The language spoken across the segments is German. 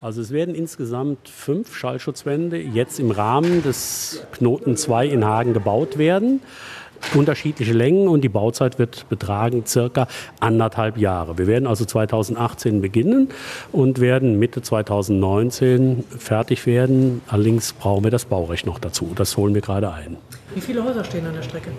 Also es werden insgesamt fünf Schallschutzwände jetzt im Rahmen des Knoten 2 in Hagen gebaut werden. Unterschiedliche Längen und die Bauzeit wird betragen circa anderthalb Jahre. Wir werden also 2018 beginnen und werden Mitte 2019 fertig werden. Allerdings brauchen wir das Baurecht noch dazu. Das holen wir gerade ein. Wie viele Häuser stehen an der Strecke?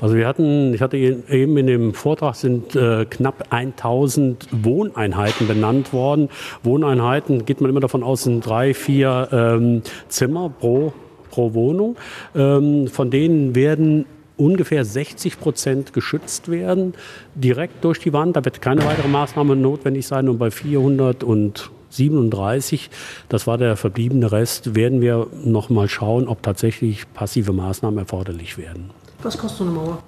Also wir hatten, ich hatte eben in dem Vortrag sind äh, knapp 1000 Wohneinheiten benannt worden. Wohneinheiten geht man immer davon aus, sind drei, vier ähm, Zimmer pro, pro Wohnung. Ähm, von denen werden ungefähr 60 Prozent geschützt werden, direkt durch die Wand. Da wird keine weitere Maßnahme notwendig sein. Und bei 400 und 37, das war der verbliebene Rest, werden wir noch mal schauen, ob tatsächlich passive Maßnahmen erforderlich werden. Was kostet eine Mauer?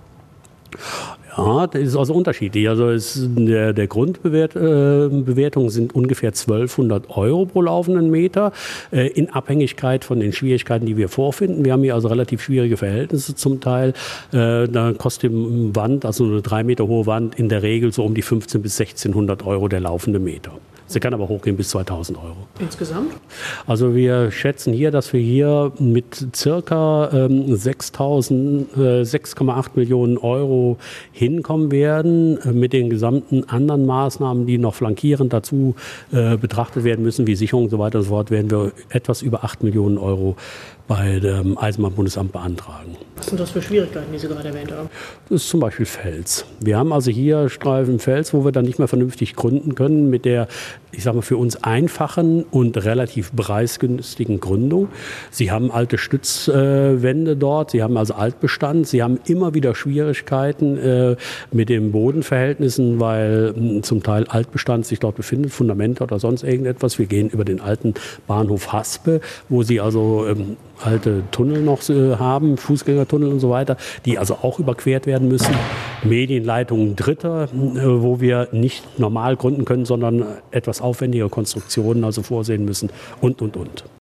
Ja, das ist also unterschiedlich. Also es, der, der Grundbewertung äh, sind ungefähr 1200 Euro pro laufenden Meter äh, in Abhängigkeit von den Schwierigkeiten, die wir vorfinden. Wir haben hier also relativ schwierige Verhältnisse zum Teil. Äh, da kostet die Wand, also eine drei Meter hohe Wand, in der Regel so um die 15 bis 1600 Euro der laufende Meter. Sie kann aber hochgehen bis 2000 Euro. Insgesamt? Also wir schätzen hier, dass wir hier mit circa ähm, 6,8 äh, Millionen Euro hinkommen werden, äh, mit den gesamten anderen Maßnahmen, die noch flankierend dazu äh, betrachtet werden müssen, wie Sicherung und so weiter und so fort, werden wir etwas über 8 Millionen Euro bei dem Eisenbahnbundesamt beantragen. Sind das für Schwierigkeiten, die Sie gerade erwähnt haben? Das ist zum Beispiel Fels. Wir haben also hier Streifen Fels, wo wir dann nicht mehr vernünftig gründen können mit der, ich sage mal, für uns einfachen und relativ preisgünstigen Gründung. Sie haben alte Stützwände dort, Sie haben also Altbestand, Sie haben immer wieder Schwierigkeiten äh, mit den Bodenverhältnissen, weil hm, zum Teil Altbestand sich dort befindet, Fundamente oder sonst irgendetwas. Wir gehen über den alten Bahnhof Haspe, wo Sie also ähm, alte Tunnel noch äh, haben, Fußgängertunnel und so weiter, die also auch überquert werden müssen. Medienleitungen Dritter, äh, wo wir nicht normal gründen können, sondern etwas aufwendige Konstruktionen also vorsehen müssen und, und, und.